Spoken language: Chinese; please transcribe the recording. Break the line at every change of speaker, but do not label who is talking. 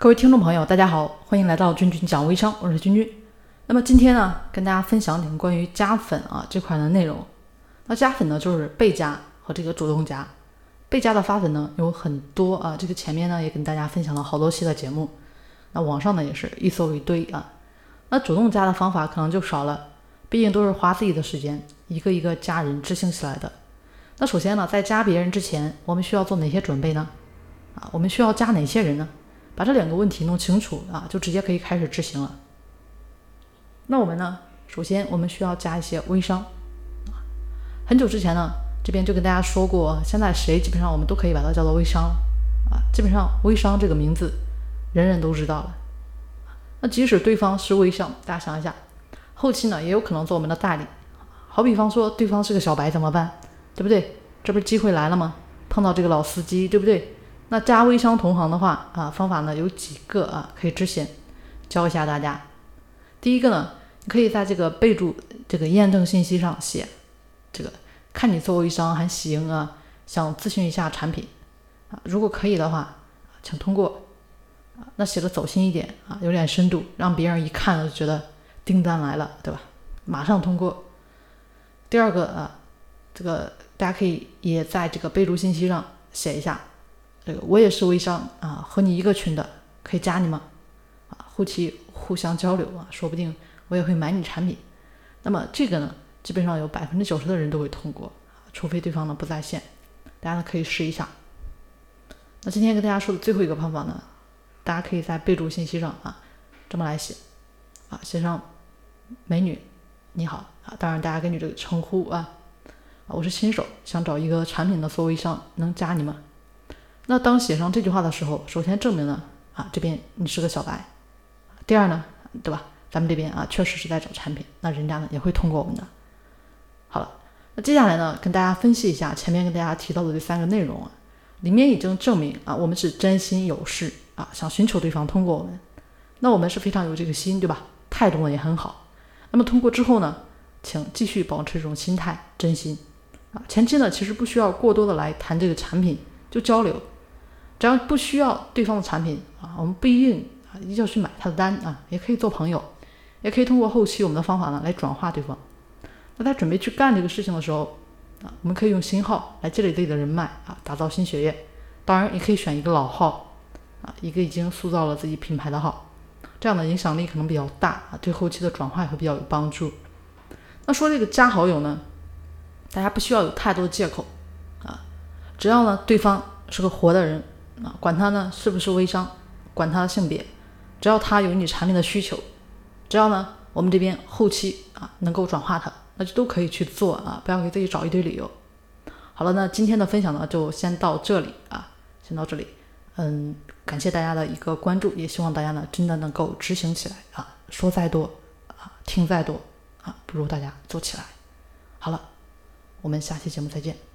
各位听众朋友，大家好，欢迎来到君君讲微商，我是君君。那么今天呢，跟大家分享点关于加粉啊这块的内容。那加粉呢，就是被加和这个主动加。被加的发粉呢有很多啊，这个前面呢也跟大家分享了好多期的节目。那网上呢也是一搜一堆啊。那主动加的方法可能就少了，毕竟都是花自己的时间，一个一个加人执行起来的。那首先呢，在加别人之前，我们需要做哪些准备呢？啊，我们需要加哪些人呢？把这两个问题弄清楚啊，就直接可以开始执行了。那我们呢，首先我们需要加一些微商。很久之前呢，这边就跟大家说过，现在谁基本上我们都可以把它叫做微商啊。基本上微商这个名字，人人都知道了。那即使对方是微商，大家想一下，后期呢也有可能做我们的代理。好比方说，对方是个小白怎么办？对不对？这不是机会来了吗？碰到这个老司机，对不对？那加微商同行的话啊，方法呢有几个啊，可以执行，教一下大家。第一个呢，你可以在这个备注这个验证信息上写这个，看你做微商还行啊，想咨询一下产品啊，如果可以的话，请通过啊。那写的走心一点啊，有点深度，让别人一看就觉得订单来了，对吧？马上通过。第二个啊，这个大家可以也在这个备注信息上写一下。这个我也是微商啊，和你一个群的，可以加你吗？啊，后期互相交流啊，说不定我也会买你产品。那么这个呢，基本上有百分之九十的人都会通过，除非对方呢不在线，大家呢可以试一下。那今天跟大家说的最后一个方法呢，大家可以在备注信息上啊这么来写啊，写上美女你好啊，当然大家根据这个称呼啊，啊我是新手，想找一个产品的做微商，能加你吗？那当写上这句话的时候，首先证明了啊这边你是个小白，第二呢，对吧？咱们这边啊确实是在找产品，那人家呢也会通过我们的。好了，那接下来呢跟大家分析一下前面跟大家提到的这三个内容啊，里面已经证明啊我们是真心有事啊，想寻求对方通过我们，那我们是非常有这个心，对吧？态度呢也很好。那么通过之后呢，请继续保持这种心态，真心啊。前期呢其实不需要过多的来谈这个产品，就交流。只要不需要对方的产品啊，我们不一定啊一定要去买他的单啊，也可以做朋友，也可以通过后期我们的方法呢来转化对方。那在准备去干这个事情的时候啊，我们可以用新号来积累自己的人脉啊，打造新血液。当然，也可以选一个老号啊，一个已经塑造了自己品牌的号，这样的影响力可能比较大啊，对后期的转化也会比较有帮助。那说这个加好友呢，大家不需要有太多的借口啊，只要呢对方是个活的人。啊，管他呢是不是微商，管他性别，只要他有你产品的需求，只要呢我们这边后期啊能够转化他，那就都可以去做啊，不要给自己找一堆理由。好了，那今天的分享呢就先到这里啊，先到这里。嗯，感谢大家的一个关注，也希望大家呢真的能够执行起来啊，说再多啊，听再多啊，不如大家做起来。好了，我们下期节目再见。